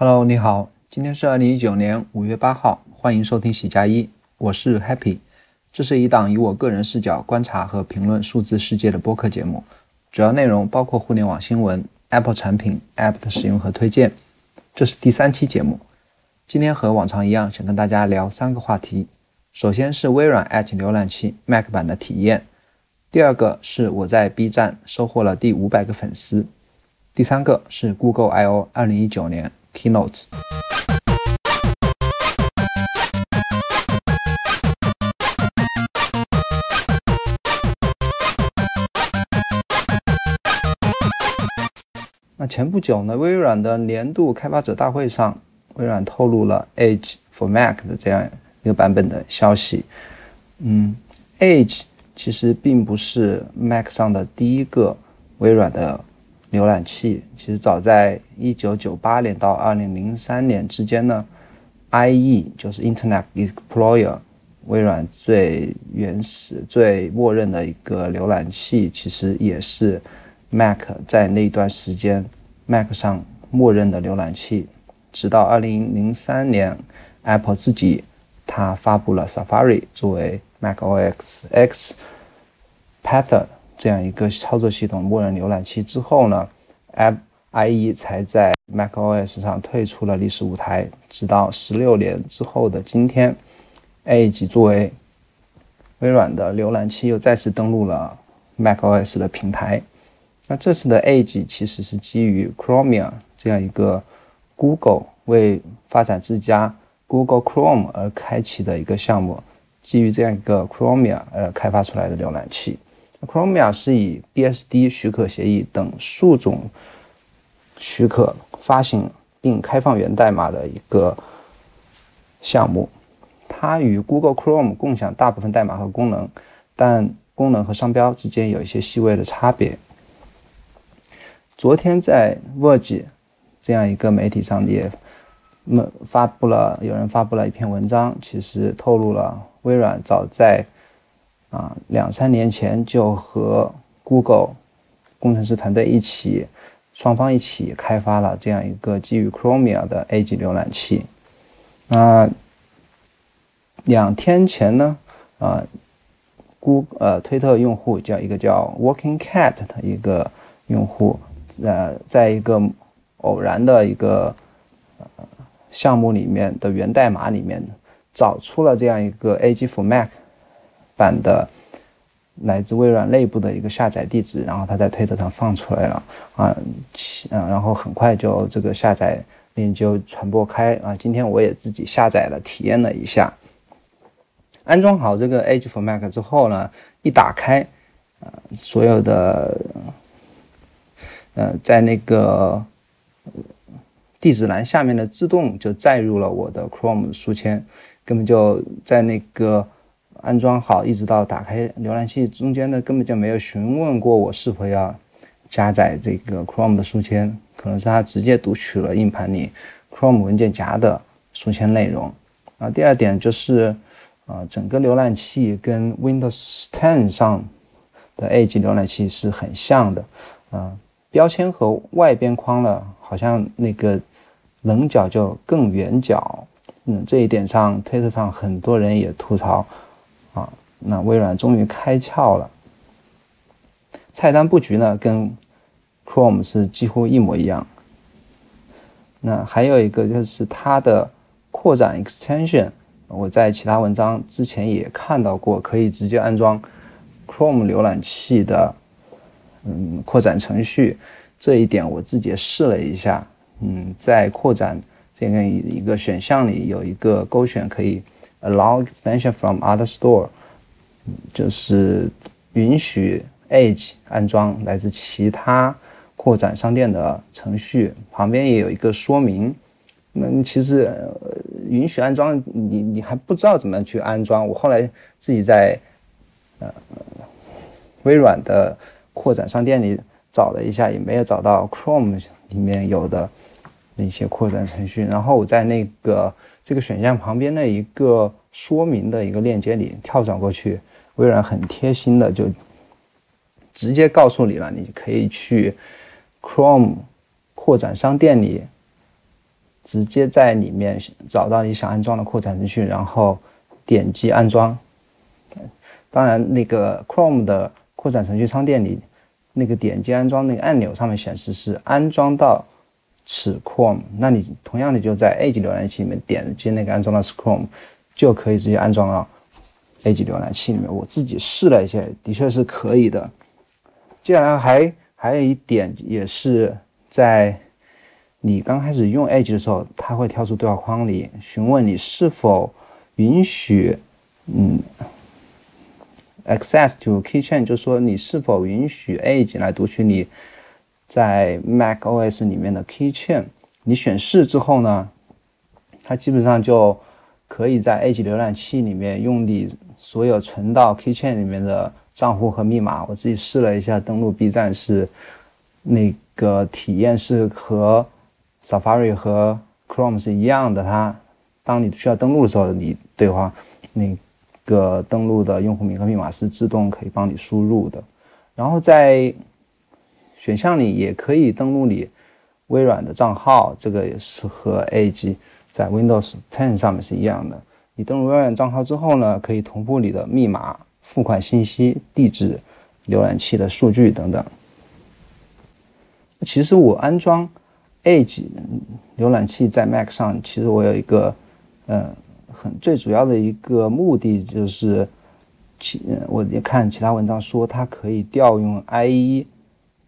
Hello，你好，今天是二零一九年五月八号，欢迎收听喜加一，我是 Happy，这是一档以我个人视角观察和评论数字世界的播客节目，主要内容包括互联网新闻、Apple 产品、App 的使用和推荐。这是第三期节目，今天和往常一样，想跟大家聊三个话题。首先是微软 Edge 浏览器 Mac 版的体验，第二个是我在 B 站收获了第五百个粉丝，第三个是 Google I/O 二零一九年 keynotes。那前不久呢，微软的年度开发者大会上，微软透露了 Edge for Mac 的这样一个版本的消息。嗯，Edge 其实并不是 Mac 上的第一个微软的浏览器。其实早在1998年到2003年之间呢，IE 就是 Internet Explorer，微软最原始、最默认的一个浏览器，其实也是。Mac 在那段时间，Mac 上默认的浏览器，直到二零零三年，Apple 自己它发布了 Safari 作为 Mac OS X Path 这样一个操作系统默认浏览器之后呢，App IE 才在 Mac OS 上退出了历史舞台。直到十六年之后的今天，Edge 作为微软的浏览器又再次登陆了 Mac OS 的平台。那这次的 Edge 其实是基于 Chromium 这样一个 Google 为发展自家 Google Chrome 而开启的一个项目，基于这样一个 Chromium 而开发出来的浏览器。Chromium 是以 BSD 许可协议等数种许可发行并开放源代码的一个项目，它与 Google Chrome 共享大部分代码和功能，但功能和商标之间有一些细微的差别。昨天在 Verge 这样一个媒体上也么发布了，有人发布了一篇文章，其实透露了微软早在啊两三年前就和 Google 工程师团队一起，双方一起开发了这样一个基于 Chrome 的 A.G 浏览器。那，两天前呢，啊，Go 呃推特用户叫一个叫 Working Cat 的一个用户。呃，在一个偶然的一个项目里面的源代码里面，找出了这样一个 A.G for Mac 版的来自微软内部的一个下载地址，然后他在推特上放出来了啊，嗯，然后很快就这个下载链接就传播开啊。今天我也自己下载了，体验了一下，安装好这个 Edge for Mac 之后呢，一打开，呃，所有的。呃，在那个地址栏下面的自动就载入了我的 Chrome 书签，根本就在那个安装好一直到打开浏览器中间呢根本就没有询问过我是否要加载这个 Chrome 的书签，可能是它直接读取了硬盘里 Chrome 文件夹的书签内容。啊，第二点就是，啊，整个浏览器跟 Windows 10上的 Edge 浏览器是很像的，啊。标签和外边框呢，好像那个棱角就更圆角，嗯，这一点上，推特上很多人也吐槽，那微软终于开窍了。菜单布局呢，跟 Chrome 是几乎一模一样。那还有一个就是它的扩展 extension，我在其他文章之前也看到过，可以直接安装 Chrome 浏览器的。嗯，扩展程序这一点我自己也试了一下。嗯，在扩展这个一个选项里有一个勾选可以 allow extension from other store，就是允许 Edge 安装来自其他扩展商店的程序。旁边也有一个说明。那其实允许安装，你你还不知道怎么去安装。我后来自己在呃微软的。扩展商店里找了一下，也没有找到 Chrome 里面有的那些扩展程序。然后我在那个这个选项旁边的一个说明的一个链接里跳转过去，微软很贴心的就直接告诉你了，你可以去 Chrome 扩展商店里直接在里面找到你想安装的扩展程序，然后点击安装。当然，那个 Chrome 的扩展程序商店里，那个点击安装那个按钮上面显示是安装到此 Chrome，那你同样的就在 Edge 浏览器里面点击那个安装到此 Chrome，就可以直接安装了到 Edge 浏览器里面。我自己试了一下，的确是可以的。接下来还还有一点，也是在你刚开始用 Edge 的时候，它会跳出对话框里询问你是否允许，嗯，access to keychain，就是说你是否允许 Edge 来读取你在 Mac OS 里面的 keychain。你选是之后呢，它基本上就可以在 Edge 浏览器里面用你所有存到 keychain 里面的。账户和密码，我自己试了一下，登录 B 站是那个体验是和 Safari 和 Chrome 是一样的。它当你需要登录的时候，你对话那个登录的用户名和密码是自动可以帮你输入的。然后在选项里也可以登录你微软的账号，这个也是和 A G 在 Windows 10上面是一样的。你登录微软账号之后呢，可以同步你的密码。付款信息、地址、浏览器的数据等等。其实我安装 Edge 浏览器在 Mac 上，其实我有一个，呃，很最主要的一个目的就是，其我也看其他文章说它可以调用 IE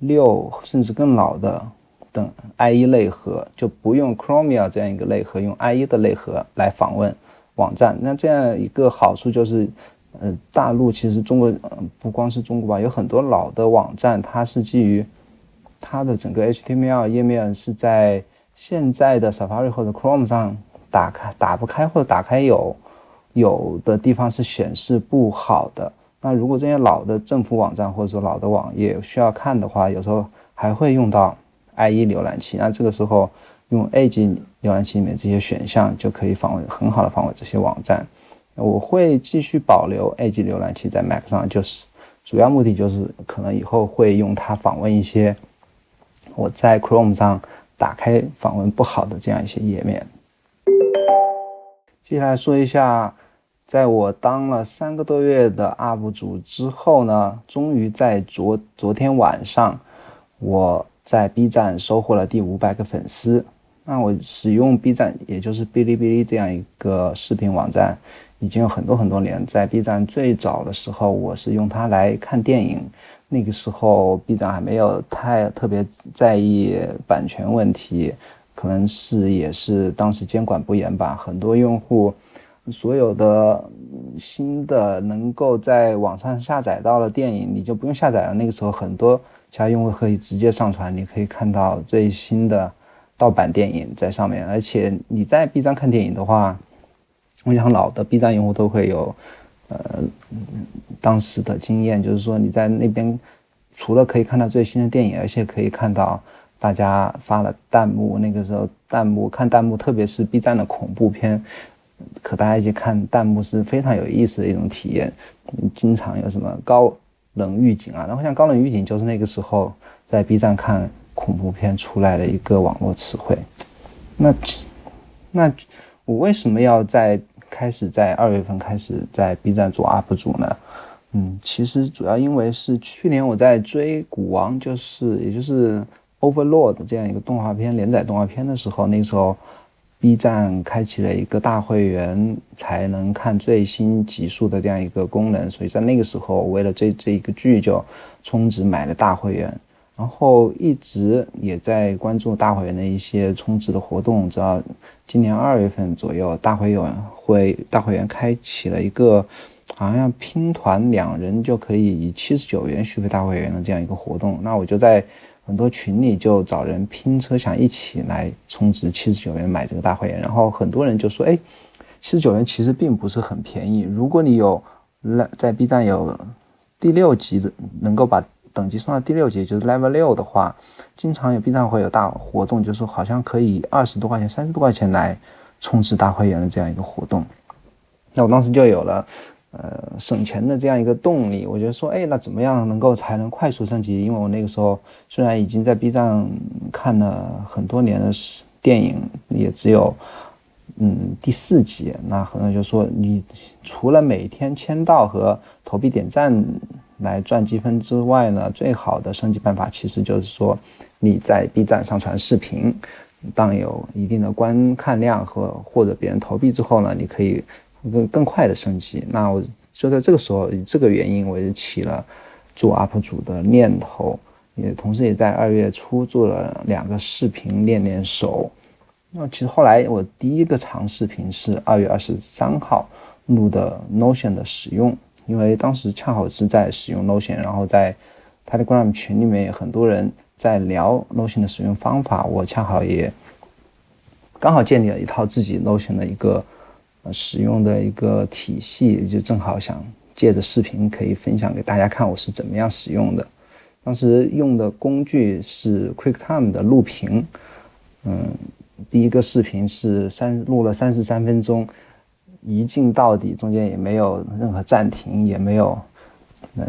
六甚至更老的等 IE 类核，就不用 Chromium 这样一个类核，用 IE 的类核来访问网站。那这样一个好处就是。呃，大陆其实中国，不光是中国吧，有很多老的网站，它是基于它的整个 HTML 页面是在现在的 Safari 或者 Chrome 上打开打不开，或者打开有有的地方是显示不好的。那如果这些老的政府网站或者说老的网页需要看的话，有时候还会用到 IE 浏览器。那这个时候用 Edge 浏览器里面这些选项就可以访问很好的访问这些网站。我会继续保留 Edge 浏览器在 Mac 上，就是主要目的就是可能以后会用它访问一些我在 Chrome 上打开访问不好的这样一些页面。接下来说一下，在我当了三个多月的 UP 主之后呢，终于在昨昨天晚上，我在 B 站收获了第五百个粉丝。那我使用 B 站，也就是哔哩哔哩这样一个视频网站。已经有很多很多年，在 B 站最早的时候，我是用它来看电影。那个时候，B 站还没有太特别在意版权问题，可能是也是当时监管不严吧。很多用户，所有的新的能够在网上下载到的电影，你就不用下载了。那个时候，很多其他用户可以直接上传，你可以看到最新的盗版电影在上面。而且你在 B 站看电影的话，我想老的 B 站用户都会有，呃，当时的经验，就是说你在那边除了可以看到最新的电影，而且可以看到大家发了弹幕。那个时候弹幕看弹幕，特别是 B 站的恐怖片，和大家一起看弹幕是非常有意思的一种体验。经常有什么高冷预警啊，然后像高冷预警就是那个时候在 B 站看恐怖片出来的一个网络词汇。那那我为什么要在？开始在二月份开始在 B 站做 UP 主呢，嗯，其实主要因为是去年我在追《古王》，就是也就是 Overlord 这样一个动画片连载动画片的时候，那时候 B 站开启了一个大会员才能看最新集数的这样一个功能，所以在那个时候为了这这一个剧就充值买了大会员。然后一直也在关注大会员的一些充值的活动，直到今年二月份左右，大会员会大会员开启了一个，好像拼团两人就可以以七十九元续费大会员的这样一个活动。那我就在很多群里就找人拼车，想一起来充值七十九元买这个大会员。然后很多人就说：“哎，七十九元其实并不是很便宜。如果你有在在 B 站有第六级的，能够把。”等级升到第六级，就是 Level 六的话，经常有 B 站会有大活动，就是好像可以二十多块钱、三十多块钱来充值大会员的这样一个活动。那我当时就有了呃省钱的这样一个动力。我觉得说，哎，那怎么样能够才能快速升级？因为我那个时候虽然已经在 B 站看了很多年的电影也只有嗯第四集。那很多人就说，你除了每天签到和投币点赞来赚积分之外呢，最好的升级办法其实就是说你在 B 站上传视频。当有一定的观看量和或者别人投币之后呢，你可以更更快的升级。那我就在这个时候，以这个原因，我就起了做 UP 主的念头，也同时也在二月初做了两个视频练练手。那其实后来我第一个长视频是二月二十三号录的 Notion 的使用，因为当时恰好是在使用 Notion，然后在 Telegram 群里面有很多人。在聊 Notion 的使用方法，我恰好也刚好建立了一套自己 Notion 的一个使用的一个体系，就正好想借着视频可以分享给大家看我是怎么样使用的。当时用的工具是 QuickTime 的录屏，嗯，第一个视频是三录了三十三分钟，一镜到底，中间也没有任何暂停，也没有呃。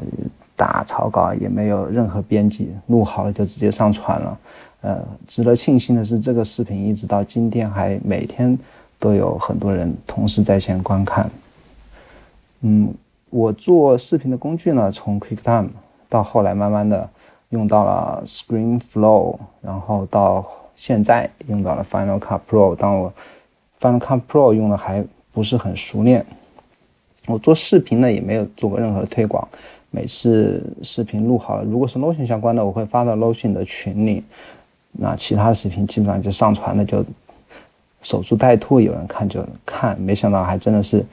打草稿也没有任何编辑，录好了就直接上传了。呃，值得庆幸的是，这个视频一直到今天还每天都有很多人同时在线观看。嗯，我做视频的工具呢，从 QuickTime 到后来慢慢的用到了 ScreenFlow，然后到现在用到了 Final Cut Pro。当我 Final Cut Pro 用的还不是很熟练，我做视频呢也没有做过任何推广。每次视频录好了，如果是 Notion 相关的，我会发到 Notion 的群里。那其他的视频基本上就上传了，就守株待兔，有人看就看。没想到还真的是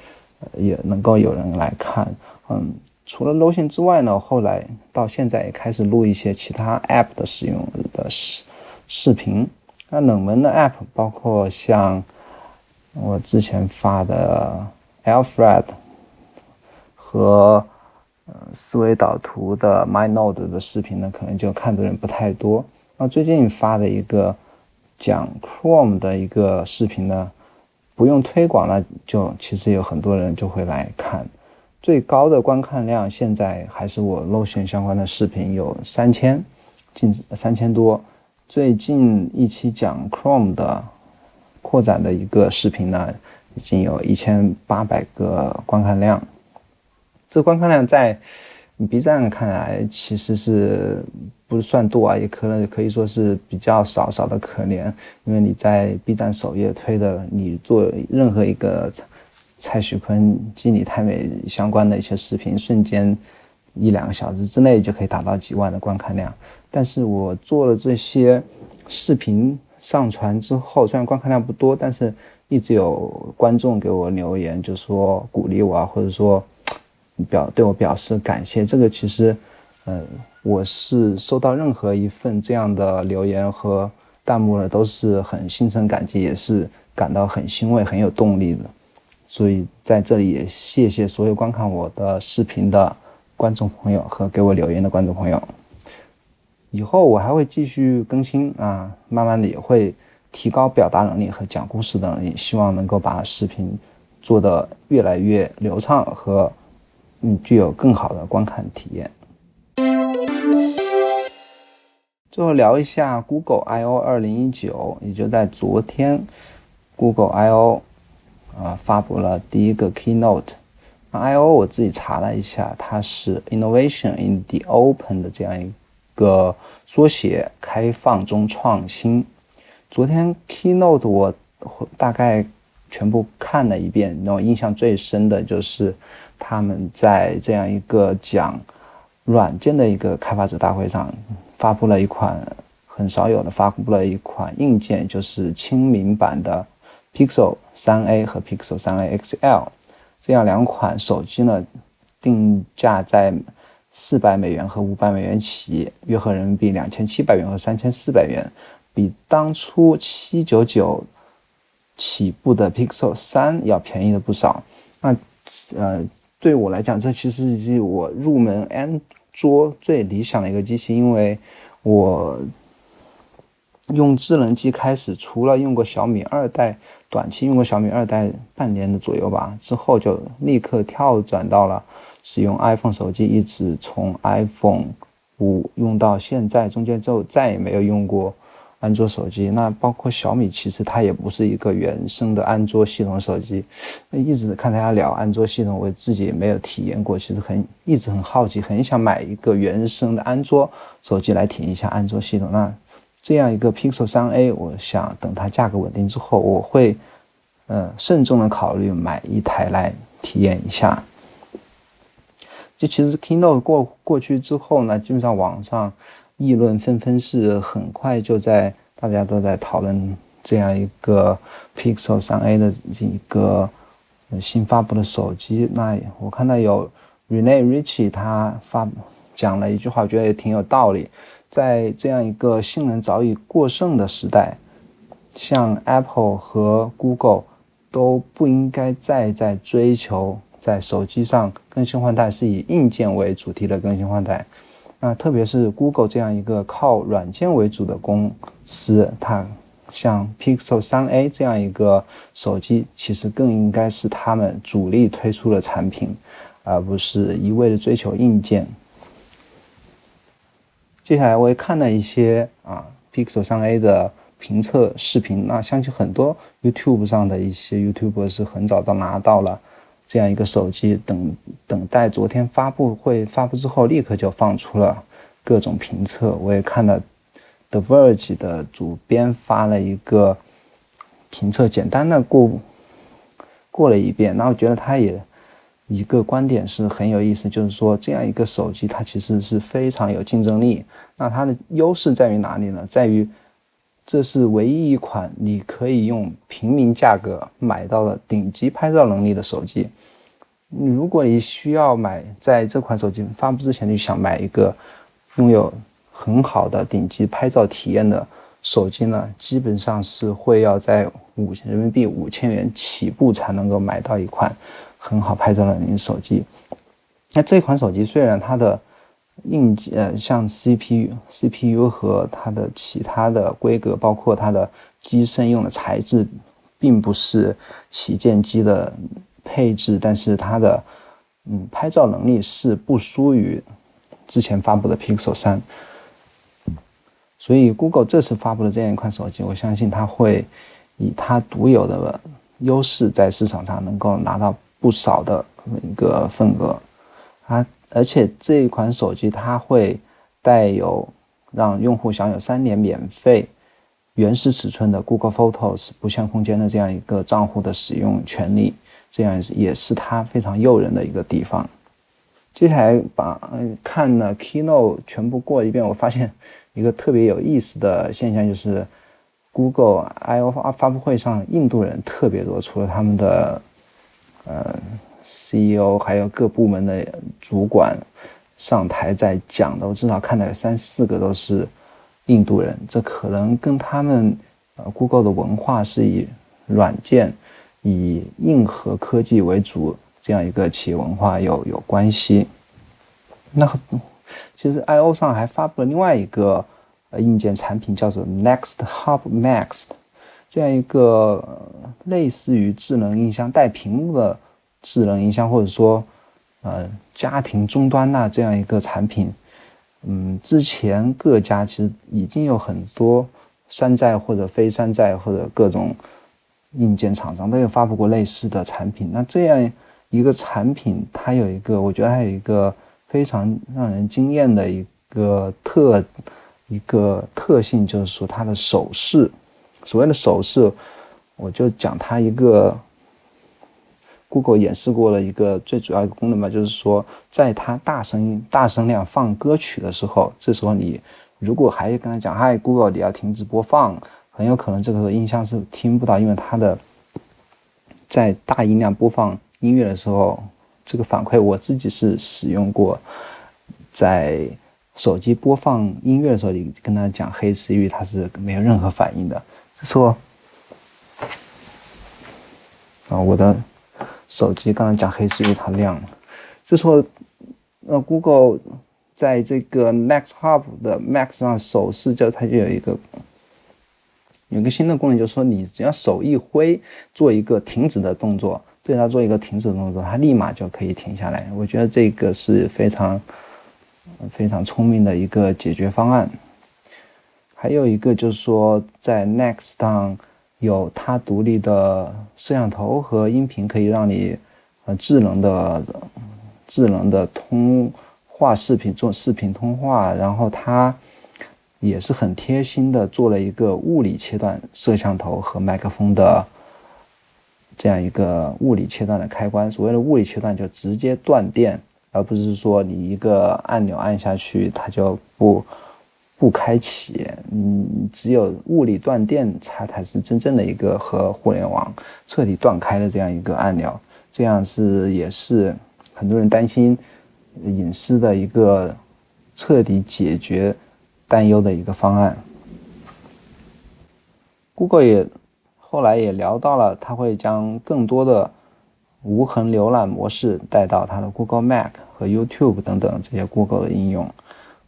也能够有人来看。嗯，除了 Notion 之外呢，后来到现在也开始录一些其他 App 的使用的视视频。那冷门的 App 包括像我之前发的 Alfred 和。呃，思维导图的 MyNode 的视频呢，可能就看的人不太多。那最近发的一个讲 Chrome 的一个视频呢，不用推广了，就其实有很多人就会来看。最高的观看量现在还是我 Notion 相关的视频有三千，近三千多。最近一期讲 Chrome 的扩展的一个视频呢，已经有一千八百个观看量。这观看量在 B 站看来其实是不算多啊，也可能可以说是比较少，少的可怜。因为你在 B 站首页推的，你做任何一个蔡徐坤、基里太美相关的一些视频，瞬间一两个小时之内就可以达到几万的观看量。但是我做了这些视频上传之后，虽然观看量不多，但是一直有观众给我留言，就说鼓励我啊，或者说。表对我表示感谢，这个其实，嗯，我是收到任何一份这样的留言和弹幕呢，都是很心存感激，也是感到很欣慰、很有动力的。所以在这里也谢谢所有观看我的视频的观众朋友和给我留言的观众朋友。以后我还会继续更新啊，慢慢的也会提高表达能力和讲故事的能力，希望能够把视频做得越来越流畅和。嗯，具有更好的观看体验。最后聊一下 Google I/O 二零一九，也就在昨天，Google I/O 啊发布了第一个 Keynote。I/O 我自己查了一下，它是 Innovation in the Open 的这样一个缩写，开放中创新。昨天 Keynote 我大概全部看了一遍，让我印象最深的就是。他们在这样一个讲软件的一个开发者大会上，发布了一款很少有的，发布了一款硬件，就是亲民版的 Pixel 3a 和 Pixel 3a XL 这样两款手机呢，定价在四百美元和五百美元起，约合人民币两千七百元和三千四百元，比当初七九九起步的 Pixel 三要便宜了不少。那呃。对我来讲，这其实是我入门安卓最理想的一个机器，因为我用智能机开始，除了用过小米二代，短期用过小米二代半年的左右吧，之后就立刻跳转到了使用 iPhone 手机，一直从 iPhone 五用到现在，中间就再也没有用过安卓手机。那包括小米，其实它也不是一个原生的安卓系统手机。一直看大家聊安卓系统，我自己也没有体验过，其实很一直很好奇，很想买一个原生的安卓手机来体验一下安卓系统。那这样一个 Pixel 3a，我想等它价格稳定之后，我会呃慎重的考虑买一台来体验一下。这其实 Keynote 过过去之后呢，基本上网上议论纷纷，是很快就在大家都在讨论这样一个 Pixel 3a 的这一个新发布的手机。那我看到有 Rene Ritchie 他发讲了一句话，我觉得也挺有道理。在这样一个性能早已过剩的时代，像 Apple 和 Google 都不应该再在追求。在手机上更新换代是以硬件为主题的更新换代，那特别是 Google 这样一个靠软件为主的公司，它像 Pixel 3a 这样一个手机，其实更应该是他们主力推出的产品，而不是一味的追求硬件。接下来我也看了一些啊 Pixel 3a 的评测视频，那相信很多 YouTube 上的一些 YouTuber 是很早都拿到了。这样一个手机，等等待昨天发布会发布之后，立刻就放出了各种评测。我也看了 The Verge 的主编发了一个评测，简单的过过了一遍。那我觉得他也一个观点是很有意思，就是说这样一个手机它其实是非常有竞争力。那它的优势在于哪里呢？在于这是唯一一款你可以用平民价格买到的顶级拍照能力的手机。如果你需要买，在这款手机发布之前就想买一个拥有很好的顶级拍照体验的手机呢，基本上是会要在五千人民币五千元起步才能够买到一款很好拍照的手机。那这款手机虽然它的硬件呃，像 CPU、CPU 和它的其他的规格，包括它的机身用的材质，并不是旗舰机的配置，但是它的嗯拍照能力是不输于之前发布的 Pixel 三。所以 Google 这次发布的这样一款手机，我相信它会以它独有的优势，在市场上能够拿到不少的一个份额啊。而且这一款手机它会带有让用户享有三年免费原始尺寸的 Google Photos 不限空间的这样一个账户的使用权利，这样也是它非常诱人的一个地方。接下来把看了 Keynote 全部过一遍，我发现一个特别有意思的现象，就是 Google I/O 发布会上印度人特别多，除了他们的呃。CEO 还有各部门的主管上台在讲的，我至少看到有三四个都是印度人。这可能跟他们呃 Google 的文化是以软件、以硬核科技为主这样一个企业文化有有关系。那其实 I/O 上还发布了另外一个硬件产品，叫做 Next Hub Max，这样一个类似于智能音箱带屏幕的。智能音箱或者说，呃，家庭终端呐这样一个产品，嗯，之前各家其实已经有很多山寨或者非山寨或者各种硬件厂商都有发布过类似的产品。那这样一个产品，它有一个，我觉得它有一个非常让人惊艳的一个特一个特性，就是说它的手势。所谓的手势，我就讲它一个。Google 演示过了一个最主要一个功能吧，就是说，在它大声大声量放歌曲的时候，这时候你如果还跟他讲“嗨，Google，你要停止播放”，很有可能这个时候音箱是听不到，因为它的在大音量播放音乐的时候，这个反馈我自己是使用过，在手机播放音乐的时候，你跟他讲“黑 Siri”，它是没有任何反应的。这时候啊，我的。手机刚才讲黑是因为它亮了，这时候，呃，Google 在这个 Next Hub 的 Max 上手势就它就有一个有个新的功能，就是说你只要手一挥，做一个停止的动作，对它做一个停止的动作，它立马就可以停下来。我觉得这个是非常非常聪明的一个解决方案。还有一个就是说，在 Next 上有它独立的摄像头和音频，可以让你呃智能的智能的通话视频做视频通话，然后它也是很贴心的做了一个物理切断摄像头和麦克风的这样一个物理切断的开关。所谓的物理切断，就直接断电，而不是说你一个按钮按下去它就不。不开启，嗯，只有物理断电才才是真正的一个和互联网彻底断开的这样一个按钮，这样是也是很多人担心隐私的一个彻底解决担忧的一个方案。Google 也后来也聊到了，他会将更多的无痕浏览模式带到它的 Google Mac 和 YouTube 等等这些 Google 的应用。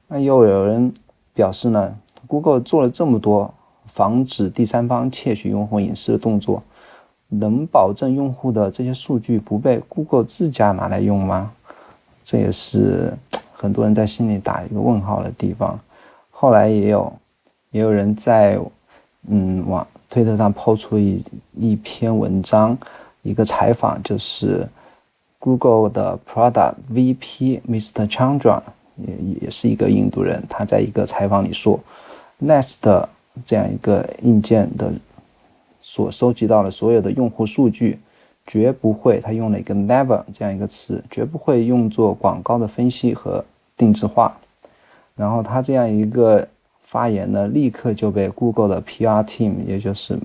那又有人。表示呢，Google 做了这么多防止第三方窃取用户隐私的动作，能保证用户的这些数据不被 Google 自家拿来用吗？这也是很多人在心里打一个问号的地方。后来也有也有人在嗯网推特上抛出一一篇文章，一个采访，就是 Google 的 Product VP Mr. Chandra。也也是一个印度人，他在一个采访里说，Nest 这样一个硬件的所收集到的所有的用户数据，绝不会，他用了一个 never 这样一个词，绝不会用作广告的分析和定制化。然后他这样一个发言呢，立刻就被 Google 的 PR team，也就是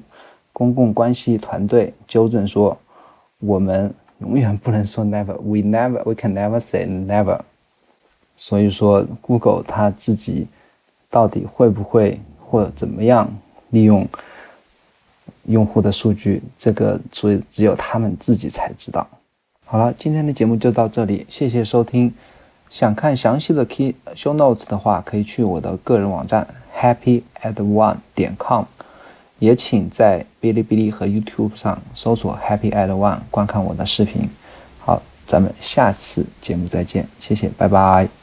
公共关系团队纠正说，我们永远不能说 never，we never，we can never say never。所以说，Google 它自己到底会不会或怎么样利用用户的数据，这个所以只有他们自己才知道。好了，今天的节目就到这里，谢谢收听。想看详细的 Key Show Notes 的话，可以去我的个人网站 happyatone 点 com，也请在哔哩哔哩和 YouTube 上搜索 Happy at One 观看我的视频。好，咱们下次节目再见，谢谢，拜拜。